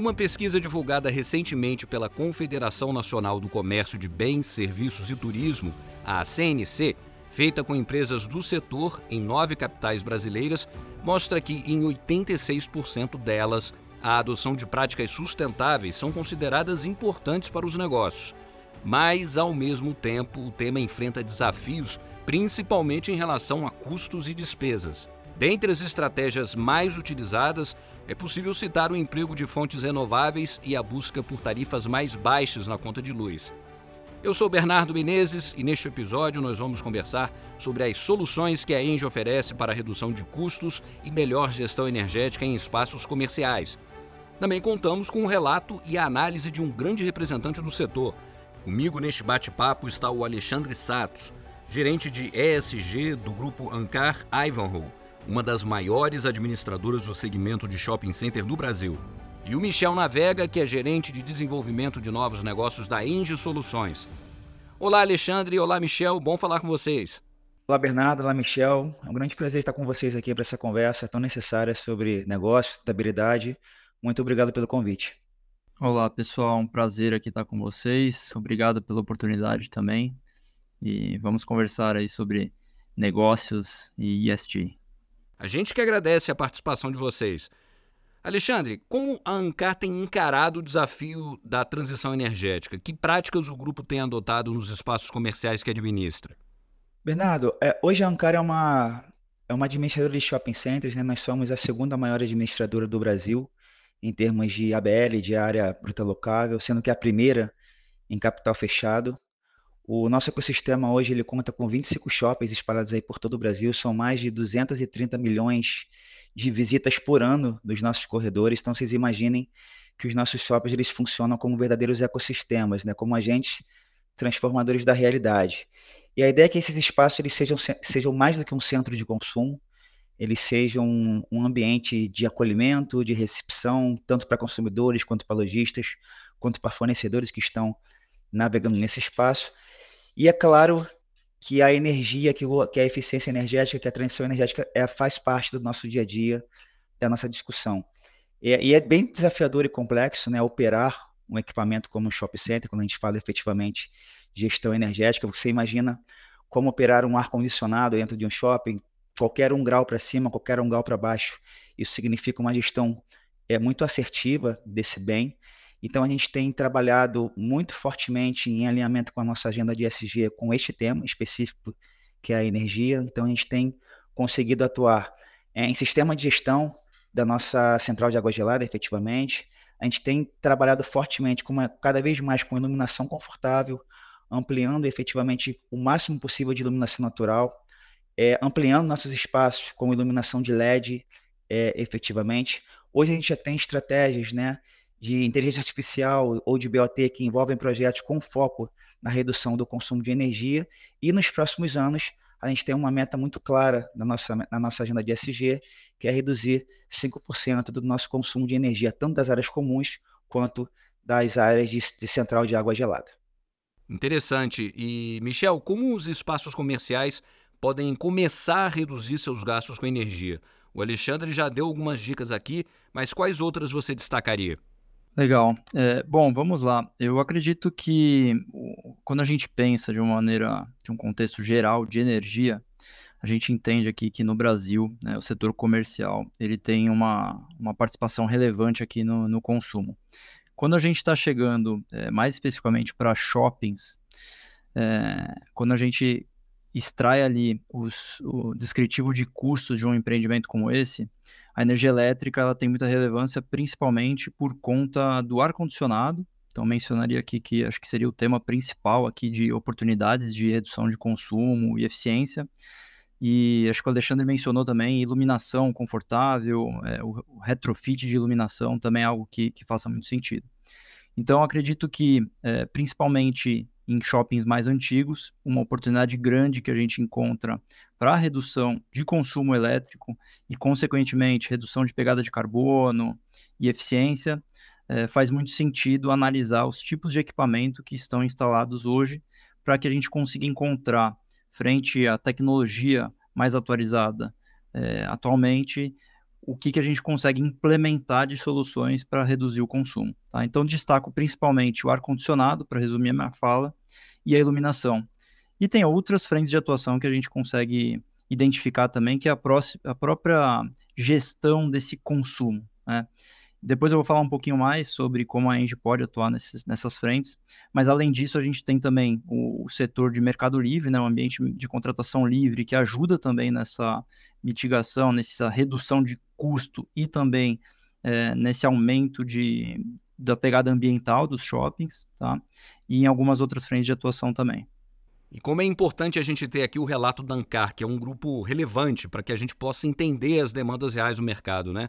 Uma pesquisa divulgada recentemente pela Confederação Nacional do Comércio de Bens, Serviços e Turismo, a CNC, feita com empresas do setor em nove capitais brasileiras, mostra que em 86% delas a adoção de práticas sustentáveis são consideradas importantes para os negócios. Mas, ao mesmo tempo, o tema enfrenta desafios, principalmente em relação a custos e despesas. Dentre as estratégias mais utilizadas, é possível citar o emprego de fontes renováveis e a busca por tarifas mais baixas na conta de luz. Eu sou Bernardo Menezes e neste episódio nós vamos conversar sobre as soluções que a Engie oferece para redução de custos e melhor gestão energética em espaços comerciais. Também contamos com um relato e a análise de um grande representante do setor. Comigo neste bate-papo está o Alexandre Satos, gerente de ESG do grupo Ancar Ivanhoe, uma das maiores administradoras do segmento de shopping center do Brasil. E o Michel Navega, que é gerente de desenvolvimento de novos negócios da Engie Soluções. Olá, Alexandre. Olá, Michel. Bom falar com vocês. Olá, Bernardo. Olá, Michel. É um grande prazer estar com vocês aqui para essa conversa tão necessária sobre negócio, estabilidade. Muito obrigado pelo convite. Olá, pessoal. Um prazer aqui estar com vocês. Obrigado pela oportunidade também. E vamos conversar aí sobre negócios e ESG. A gente que agradece a participação de vocês. Alexandre, como a Ancar tem encarado o desafio da transição energética? Que práticas o grupo tem adotado nos espaços comerciais que administra? Bernardo, é, hoje a Ancar é uma, é uma administradora de shopping centers, né? nós somos a segunda maior administradora do Brasil em termos de ABL, de área bruta locável, sendo que a primeira em capital fechado. O nosso ecossistema hoje ele conta com 25 shoppings espalhados aí por todo o Brasil, são mais de 230 milhões de visitas por ano dos nossos corredores. Então, vocês imaginem que os nossos shoppings eles funcionam como verdadeiros ecossistemas, né? como agentes transformadores da realidade. E a ideia é que esses espaços eles sejam, sejam mais do que um centro de consumo, eles sejam um, um ambiente de acolhimento, de recepção, tanto para consumidores, quanto para lojistas, quanto para fornecedores que estão navegando nesse espaço. E é claro que a energia, que, a eficiência energética, que a transição energética é, faz parte do nosso dia a dia, da nossa discussão. E, e, é bem desafiador e complexo né, operar um equipamento como um shopping center, quando a gente fala efetivamente gestão energética. Você imagina como operar um ar-condicionado dentro de um shopping, qualquer um grau para cima, qualquer um grau para baixo. Isso significa uma gestão é, muito assertiva desse bem então, a gente tem trabalhado muito fortemente em alinhamento com a nossa agenda de SG com este tema específico, que é a energia. Então, a gente tem conseguido atuar em sistema de gestão da nossa central de água gelada, efetivamente. A gente tem trabalhado fortemente uma, cada vez mais com iluminação confortável, ampliando efetivamente o máximo possível de iluminação natural, é, ampliando nossos espaços com iluminação de LED, é, efetivamente. Hoje a gente já tem estratégias, né, de inteligência artificial ou de BOT que envolvem projetos com foco na redução do consumo de energia. E nos próximos anos, a gente tem uma meta muito clara na nossa, na nossa agenda de SG, que é reduzir 5% do nosso consumo de energia, tanto das áreas comuns quanto das áreas de, de central de água gelada. Interessante. E, Michel, como os espaços comerciais podem começar a reduzir seus gastos com energia? O Alexandre já deu algumas dicas aqui, mas quais outras você destacaria? Legal. É, bom, vamos lá. Eu acredito que quando a gente pensa de uma maneira, de um contexto geral de energia, a gente entende aqui que no Brasil, né, o setor comercial, ele tem uma, uma participação relevante aqui no, no consumo. Quando a gente está chegando é, mais especificamente para shoppings, é, quando a gente extrai ali os, o descritivo de custos de um empreendimento como esse, a energia elétrica ela tem muita relevância principalmente por conta do ar-condicionado. Então, mencionaria aqui que acho que seria o tema principal aqui de oportunidades de redução de consumo e eficiência. E acho que o Alexandre mencionou também iluminação confortável, é, o, retrofit de iluminação também é algo que, que faça muito sentido. Então, acredito que, é, principalmente em shoppings mais antigos, uma oportunidade grande que a gente encontra para redução de consumo elétrico e, consequentemente, redução de pegada de carbono e eficiência, é, faz muito sentido analisar os tipos de equipamento que estão instalados hoje para que a gente consiga encontrar, frente à tecnologia mais atualizada é, atualmente, o que, que a gente consegue implementar de soluções para reduzir o consumo. Tá? Então, destaco principalmente o ar-condicionado, para resumir a minha fala, e a iluminação. E tem outras frentes de atuação que a gente consegue identificar também, que é a, a própria gestão desse consumo. Né? Depois eu vou falar um pouquinho mais sobre como a Engie pode atuar nesses, nessas frentes, mas além disso a gente tem também o, o setor de mercado livre, né, um ambiente de contratação livre que ajuda também nessa mitigação, nessa redução de custo e também é, nesse aumento de, da pegada ambiental dos shoppings, tá? E em algumas outras frentes de atuação também. E como é importante a gente ter aqui o relato da Ancar, que é um grupo relevante para que a gente possa entender as demandas reais do mercado, né?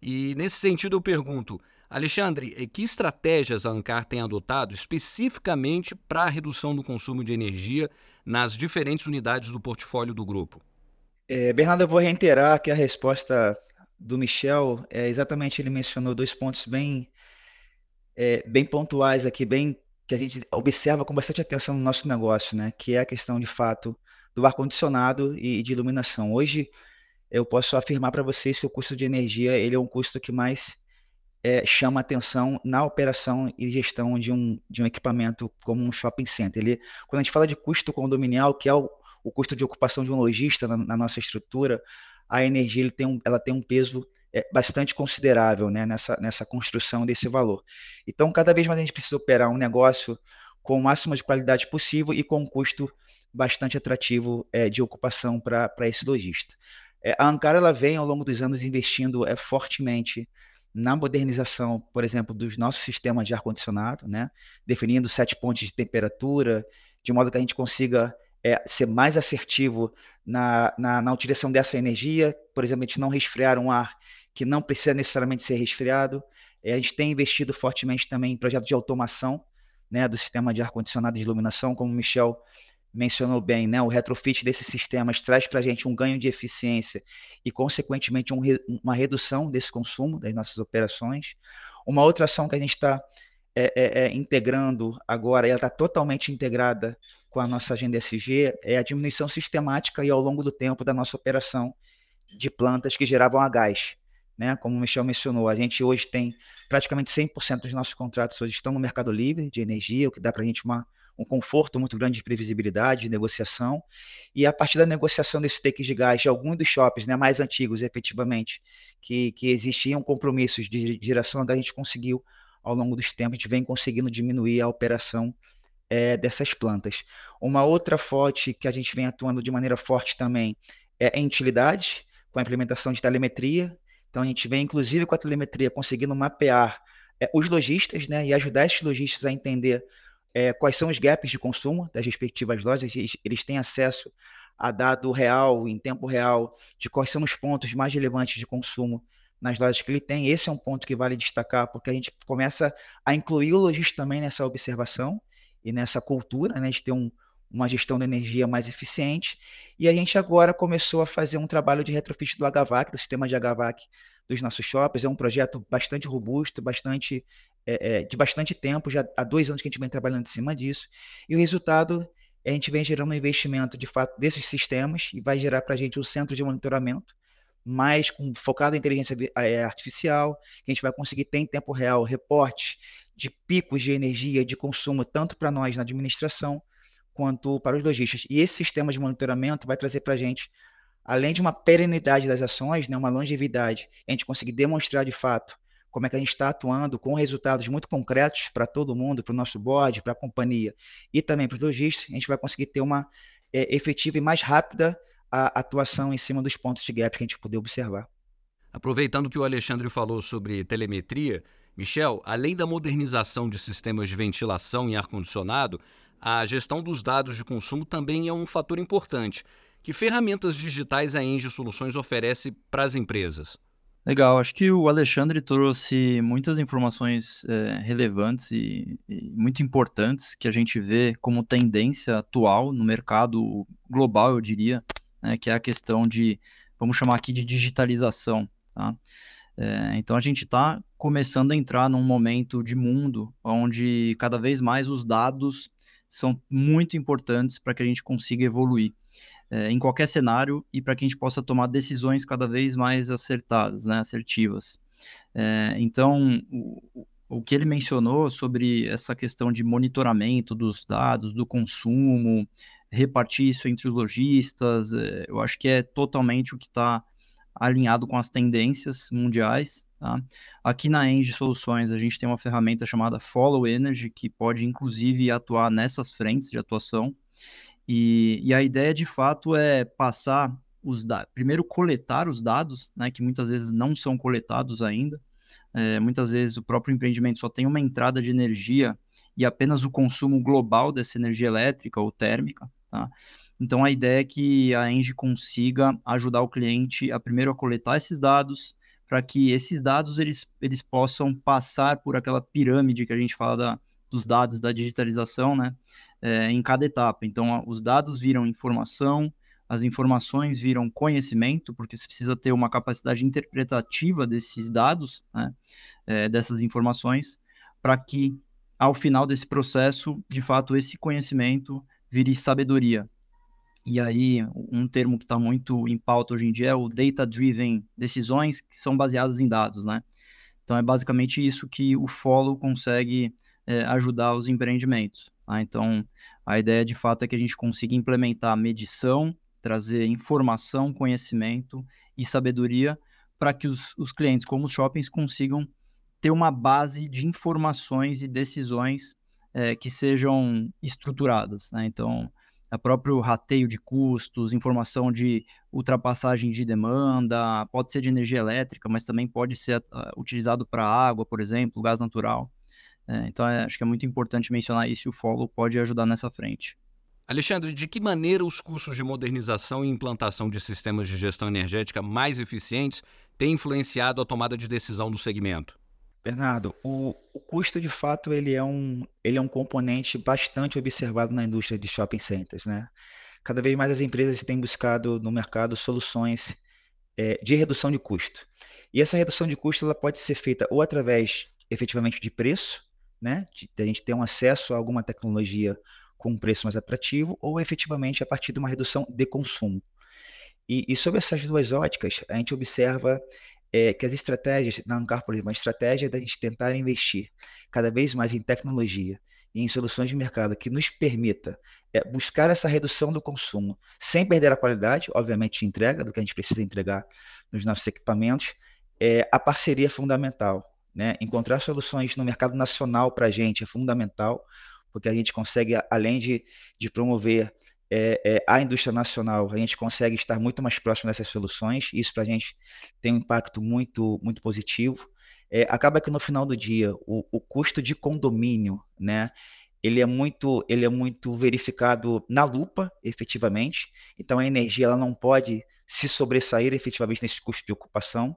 E nesse sentido eu pergunto, Alexandre, eh, que estratégias a Ancar tem adotado especificamente para a redução do consumo de energia nas diferentes unidades do portfólio do grupo? É, Bernardo, eu vou reiterar que a resposta do Michel é exatamente ele mencionou dois pontos bem, é, bem pontuais aqui, bem que a gente observa com bastante atenção no nosso negócio, né? Que é a questão de fato do ar condicionado e de iluminação. Hoje eu posso afirmar para vocês que o custo de energia ele é um custo que mais é, chama atenção na operação e gestão de um, de um equipamento como um shopping center. Ele, quando a gente fala de custo condominial, que é o, o custo de ocupação de um lojista na, na nossa estrutura, a energia ele tem um, ela tem um peso é, bastante considerável né, nessa, nessa construção desse valor. Então, cada vez mais a gente precisa operar um negócio com o máximo de qualidade possível e com um custo bastante atrativo é, de ocupação para esse lojista. É, a Ankara ela vem ao longo dos anos investindo é, fortemente na modernização, por exemplo, dos nossos sistemas de ar-condicionado, né? definindo sete pontos de temperatura, de modo que a gente consiga é, ser mais assertivo na, na, na, utilização dessa energia, por exemplo, a gente não resfriar um ar que não precisa necessariamente ser resfriado. É, a gente tem investido fortemente também em projetos de automação né, do sistema de ar-condicionado e de iluminação, como o Michel mencionou bem, né, o retrofit desses sistemas traz para a gente um ganho de eficiência e, consequentemente, um, uma redução desse consumo das nossas operações. Uma outra ação que a gente está é, é, é, integrando agora, ela está totalmente integrada com a nossa agenda SG, é a diminuição sistemática e ao longo do tempo da nossa operação de plantas que geravam a gás. Né? Como o Michel mencionou, a gente hoje tem praticamente 100% dos nossos contratos hoje estão no mercado livre de energia, o que dá para a gente uma um conforto muito grande de previsibilidade, de negociação, e a partir da negociação desses takes de gás de alguns dos shoppings né, mais antigos, efetivamente, que, que existiam compromissos de geração a gente conseguiu, ao longo dos tempos, a gente vem conseguindo diminuir a operação é, dessas plantas. Uma outra fonte que a gente vem atuando de maneira forte também é em utilidades, com a implementação de telemetria. Então, a gente vem, inclusive, com a telemetria, conseguindo mapear é, os lojistas né, e ajudar esses lojistas a entender é, quais são os gaps de consumo das respectivas lojas, eles, eles têm acesso a dado real, em tempo real, de quais são os pontos mais relevantes de consumo nas lojas que ele tem. Esse é um ponto que vale destacar, porque a gente começa a incluir o lojista também nessa observação e nessa cultura, né, de ter um, uma gestão de energia mais eficiente. E a gente agora começou a fazer um trabalho de retrofit do HVAC, do sistema de HVAC dos nossos shoppings. É um projeto bastante robusto, bastante é, de bastante tempo, já há dois anos que a gente vem trabalhando em cima disso, e o resultado é a gente vem gerando um investimento de fato desses sistemas e vai gerar para a gente um centro de monitoramento mais com, focado em inteligência é, artificial, que a gente vai conseguir ter em tempo real reportes de picos de energia, de consumo, tanto para nós na administração, quanto para os lojistas. E esse sistema de monitoramento vai trazer para a gente, além de uma perenidade das ações, né, uma longevidade, a gente conseguir demonstrar de fato como é que a gente está atuando com resultados muito concretos para todo mundo, para o nosso board, para a companhia e também para os lojistas, a gente vai conseguir ter uma é, efetiva e mais rápida atuação em cima dos pontos de gap que a gente poder observar. Aproveitando que o Alexandre falou sobre telemetria, Michel, além da modernização de sistemas de ventilação e ar-condicionado, a gestão dos dados de consumo também é um fator importante. Que ferramentas digitais a Engie Soluções oferece para as empresas? Legal, acho que o Alexandre trouxe muitas informações é, relevantes e, e, muito importantes que a gente vê como tendência atual no mercado global, eu diria, né, que é a questão de, vamos chamar aqui de digitalização. Tá? É, então a gente está começando a entrar num momento de mundo onde cada vez mais os dados são muito importantes para que a gente consiga evoluir. É, em qualquer cenário e para que a gente possa tomar decisões cada vez mais acertadas, né, assertivas. É, então, o, o que ele mencionou sobre essa questão de monitoramento dos dados, do consumo, repartir isso entre os lojistas, é, eu acho que é totalmente o que está alinhado com as tendências mundiais. Tá? Aqui na Engie Soluções, a gente tem uma ferramenta chamada Follow Energy, que pode inclusive atuar nessas frentes de atuação. E, e a ideia de fato é passar os dados, primeiro coletar os dados, né, que muitas vezes não são coletados ainda. É, muitas vezes o próprio empreendimento só tem uma entrada de energia e apenas o consumo global dessa energia elétrica ou térmica. Tá? Então a ideia é que a Engie consiga ajudar o cliente a primeiro a coletar esses dados, para que esses dados eles, eles possam passar por aquela pirâmide que a gente fala da, dos dados da digitalização, né? É, em cada etapa. Então, os dados viram informação, as informações viram conhecimento, porque você precisa ter uma capacidade interpretativa desses dados, né? É, dessas informações, para que ao final desse processo, de fato, esse conhecimento vire sabedoria. E aí, um termo que está muito em pauta hoje em dia é o data-driven decisões que são baseadas em dados, né? Então, é basicamente isso que o Follow consegue é, ajudar os empreendimentos. Tá? Então, a ideia de fato é que a gente consiga implementar medição, trazer informação, conhecimento e sabedoria para que os, os clientes, como os shoppings, consigam ter uma base de informações e decisões é, que sejam estruturadas. Né? Então, o próprio rateio de custos, informação de ultrapassagem de demanda, pode ser de energia elétrica, mas também pode ser uh, utilizado para água, por exemplo, gás natural. É, então, é, acho que é muito importante mencionar isso e o Follow pode ajudar nessa frente. Alexandre, de que maneira os custos de modernização e implantação de sistemas de gestão energética mais eficientes têm influenciado a tomada de decisão do segmento? Bernardo, o, o custo de fato ele é, um, ele é um componente bastante observado na indústria de shopping centers. Né? Cada vez mais as empresas têm buscado no mercado soluções é, de redução de custo. E essa redução de custo ela pode ser feita ou através efetivamente de preço, né? De, de a gente ter um acesso a alguma tecnologia com um preço mais atrativo, ou efetivamente a partir de uma redução de consumo. E, e sobre essas duas óticas, a gente observa é, que as estratégias, na Ancar, por exemplo, a estratégia da gente tentar investir cada vez mais em tecnologia e em soluções de mercado que nos permita é, buscar essa redução do consumo sem perder a qualidade, obviamente, de entrega do que a gente precisa entregar nos nossos equipamentos, é, a parceria é fundamental. Né? Encontrar soluções no mercado nacional para a gente é fundamental, porque a gente consegue, além de, de promover é, é, a indústria nacional, a gente consegue estar muito mais próximo dessas soluções. Isso para a gente tem um impacto muito, muito positivo. É, acaba que no final do dia, o, o custo de condomínio, né? Ele é muito, ele é muito verificado na lupa, efetivamente. Então a energia ela não pode se sobressair efetivamente nesse custo de ocupação.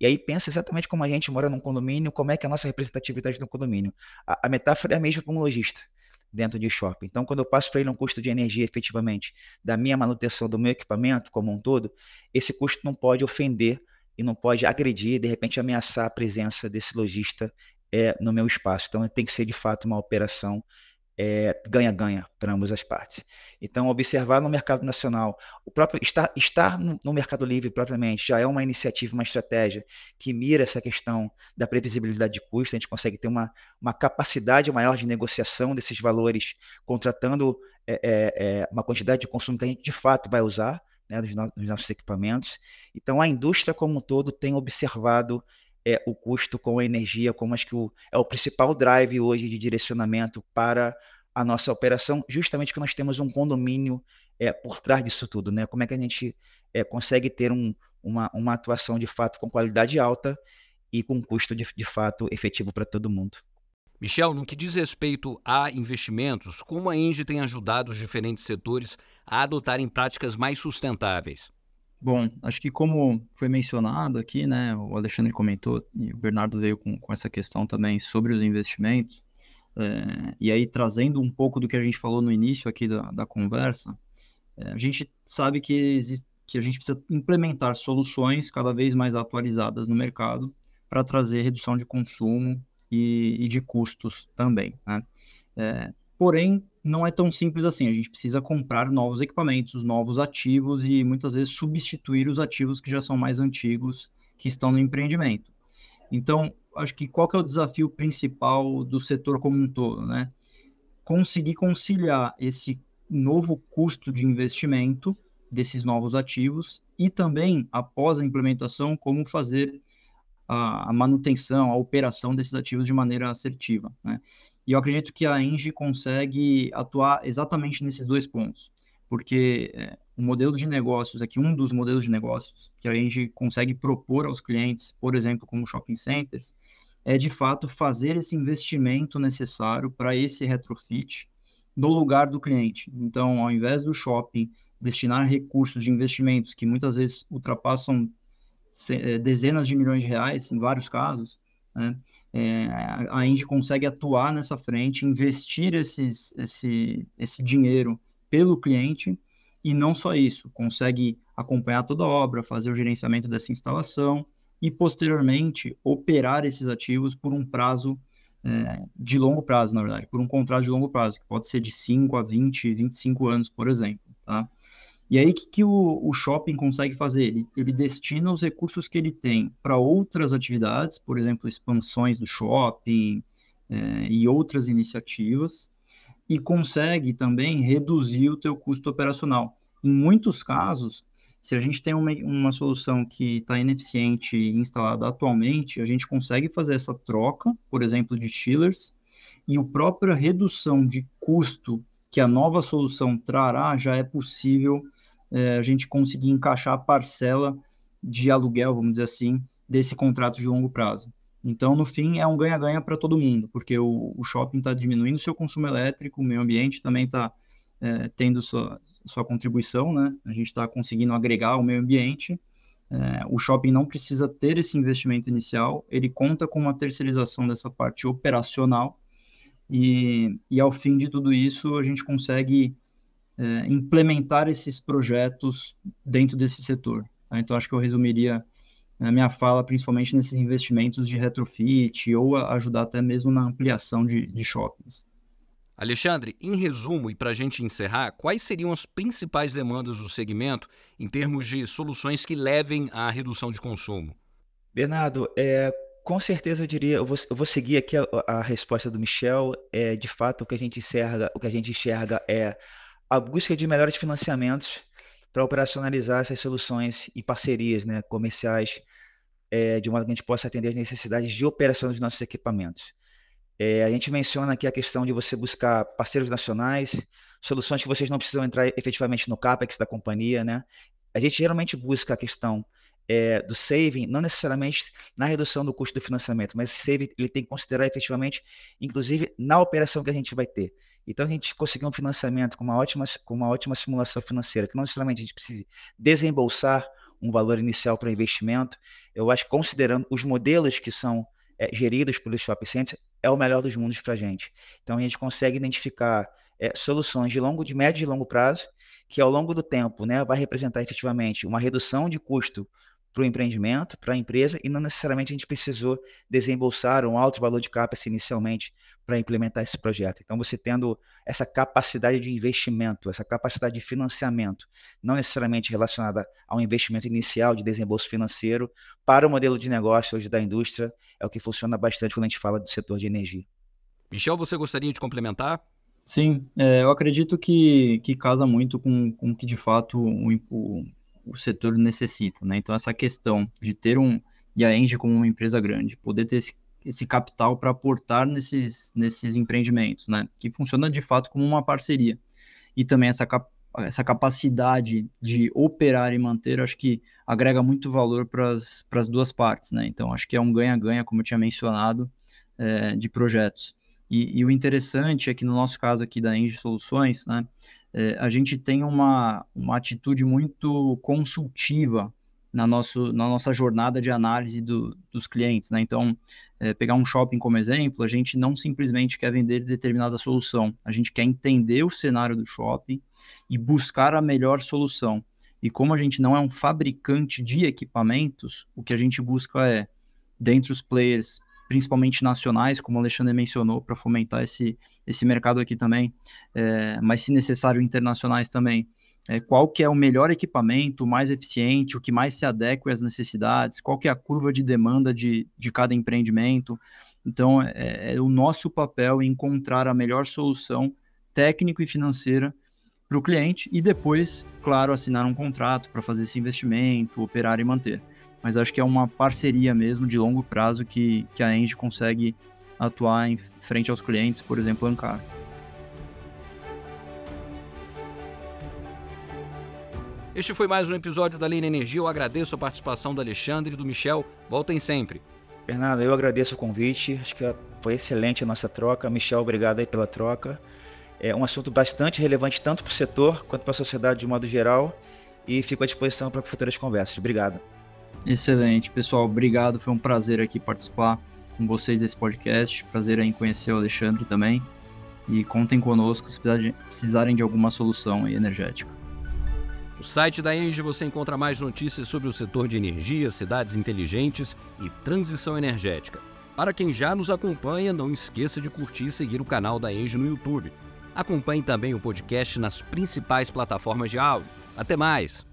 E aí pensa exatamente como a gente mora num condomínio, como é que é a nossa representatividade no condomínio. A, a metáfora é a mesma como um lojista dentro de shopping. Então, quando eu passo para ele um custo de energia efetivamente da minha manutenção do meu equipamento como um todo, esse custo não pode ofender e não pode agredir, de repente ameaçar a presença desse lojista é, no meu espaço. Então, tem que ser de fato uma operação ganha-ganha é, para ambas as partes. Então, observar no mercado nacional, o próprio estar, estar no, no, mercado livre propriamente já é uma iniciativa, uma estratégia que mira essa questão da previsibilidade de custo. A gente consegue ter uma, uma capacidade maior de negociação desses valores, contratando é, é, é uma quantidade de consumo que a gente de fato vai usar né, nos, no, nos nossos equipamentos. Então, a indústria como um todo tem observado é, o custo com a energia, como acho que o, é o principal drive hoje de direcionamento para a nossa operação, justamente que nós temos um condomínio é, por trás disso tudo, né? Como é que a gente é, consegue ter um, uma, uma atuação de fato com qualidade alta e com custo de, de fato efetivo para todo mundo. Michel, no que diz respeito a investimentos, como a Engie tem ajudado os diferentes setores a adotarem práticas mais sustentáveis? Bom, acho que como foi mencionado aqui, né, o Alexandre comentou e o Bernardo veio com, com essa questão também sobre os investimentos, é, e aí trazendo um pouco do que a gente falou no início aqui da, da conversa, é, a gente sabe que, existe, que a gente precisa implementar soluções cada vez mais atualizadas no mercado para trazer redução de consumo e, e de custos também, né? É, porém, não é tão simples assim. A gente precisa comprar novos equipamentos, novos ativos e muitas vezes substituir os ativos que já são mais antigos que estão no empreendimento. Então, acho que qual que é o desafio principal do setor como um todo, né? Conseguir conciliar esse novo custo de investimento desses novos ativos e também, após a implementação, como fazer a, manutenção, a operação desses ativos de maneira assertiva. Né? E eu acredito que a Engie consegue atuar exatamente nesses dois pontos, porque é, o modelo de negócios, aqui um dos modelos de negócios que a Engie consegue propor aos clientes, por exemplo, como shopping centers, é de fato fazer esse investimento necessário para esse retrofit no lugar do cliente. Então, ao invés do shopping destinar recursos de investimentos que muitas vezes ultrapassam eh, dezenas de milhões de reais, em vários casos, né? É, a Indy consegue atuar nessa frente, investir esses, esse, esse dinheiro pelo cliente, e não só isso, consegue acompanhar toda a obra, fazer o gerenciamento dessa instalação e, posteriormente, operar esses ativos por um prazo é, de longo prazo, na verdade, por um contrato de longo prazo, que pode ser de 5 a 20, 25 anos, por exemplo. Tá? E aí, o que, que o, o, shopping consegue fazer? Ele, ele destina os recursos que ele tem para outras atividades, por exemplo, expansões do shopping é, e outras iniciativas, e consegue também reduzir o teu custo operacional. Em muitos casos, se a gente tem uma, uma solução que está ineficiente instalada atualmente, a gente consegue fazer essa troca, por exemplo, de chillers, e a própria redução de custo que a nova solução trará já é possível é, a gente conseguir encaixar a parcela de aluguel, vamos dizer assim, desse contrato de longo prazo. Então, no fim, é um ganha-ganha para todo mundo, porque o, o shopping está diminuindo seu consumo elétrico, o meio ambiente também está é, tendo sua, sua contribuição, né? A gente está conseguindo agregar o meio ambiente. É, o shopping não precisa ter esse investimento inicial, ele conta com uma terceirização dessa parte operacional, e, e ao fim de tudo isso, a gente consegue é, implementar esses projetos dentro desse setor. Tá? Então, acho que eu resumiria a minha fala principalmente nesses investimentos de retrofit ou ajudar até mesmo na ampliação de, de shoppings. Alexandre, em resumo e para a gente encerrar, quais seriam as principais demandas do segmento em termos de soluções que levem à redução de consumo? Bernardo, é, com certeza eu diria, eu vou, eu vou seguir aqui a, a, resposta do Michel. É, de fato, o que a gente enxerga, o que a gente enxerga é a busca de melhores financiamentos para operacionalizar essas soluções e parcerias né, comerciais, é, de modo que a gente possa atender as necessidades de operação dos nossos equipamentos. É, a gente menciona aqui a questão de você buscar parceiros nacionais, soluções que vocês não precisam entrar efetivamente no CAPEX da companhia. Né? A gente geralmente busca a questão é, do saving, não necessariamente na redução do custo do financiamento, mas esse saving ele tem que considerar efetivamente, inclusive, na operação que a gente vai ter. Então, a gente conseguir um financiamento com uma ótima, com uma ótima simulação financeira, que não necessariamente a gente precisa desembolsar um valor inicial para investimento, eu acho que considerando os modelos que são é, geridos pelos shopping é o melhor dos mundos para a gente. Então, a gente consegue identificar é, soluções de longo, de médio e longo prazo, que ao longo do tempo né, vai representar efetivamente uma redução de custo para o empreendimento, para a empresa, e não necessariamente a gente precisou desembolsar um alto valor de CAPEX inicialmente para implementar esse projeto. Então, você tendo essa capacidade de investimento, essa capacidade de financiamento, não necessariamente relacionada ao investimento inicial de desembolso financeiro, para o modelo de negócio hoje da indústria, é o que funciona bastante quando a gente fala do setor de energia. Michel, você gostaria de complementar? Sim, é, eu acredito que, que casa muito com, com o que de fato o, o, o setor necessita. Né? Então, essa questão de ter um, e a Engie como uma empresa grande, poder ter esse esse capital para aportar nesses, nesses empreendimentos, né? Que funciona de fato como uma parceria. E também essa, cap essa capacidade de operar e manter, acho que agrega muito valor para as duas partes, né? Então, acho que é um ganha-ganha, como eu tinha mencionado, é, de projetos. E, e, o interessante é que no nosso caso aqui da Engie Soluções, né? É, a gente tem uma, uma atitude muito consultiva na, nosso, na nossa jornada de análise do, dos clientes. Né? Então, é, pegar um shopping como exemplo, a gente não simplesmente quer vender determinada solução, a gente quer entender o cenário do shopping e buscar a melhor solução. E como a gente não é um fabricante de equipamentos, o que a gente busca é, dentre os players principalmente nacionais, como o Alexandre mencionou, para fomentar esse, esse mercado aqui também, é, mas se necessário internacionais também. É, qual que é o melhor equipamento, o mais eficiente, o que mais se adequa às necessidades, qual que é a curva de demanda de, de cada empreendimento. Então, é, é o nosso papel encontrar a melhor solução técnico e financeira para o cliente e depois, claro, assinar um contrato para fazer esse investimento, operar e manter. Mas acho que é uma parceria mesmo de longo prazo que, que a Engie consegue atuar em frente aos clientes, por exemplo, Ancar. Este foi mais um episódio da Lei na Energia. Eu agradeço a participação do Alexandre e do Michel. Voltem sempre. Bernardo, eu agradeço o convite. Acho que foi excelente a nossa troca. Michel, obrigado aí pela troca. É um assunto bastante relevante tanto para o setor quanto para a sociedade de modo geral. E fico à disposição para futuras conversas. Obrigado. Excelente, pessoal. Obrigado. Foi um prazer aqui participar com vocês desse podcast. Prazer em conhecer o Alexandre também. E contem conosco se precisarem de alguma solução energética. No site da Engie você encontra mais notícias sobre o setor de energia, cidades inteligentes e transição energética. Para quem já nos acompanha, não esqueça de curtir e seguir o canal da Engie no YouTube. Acompanhe também o podcast nas principais plataformas de áudio. Até mais!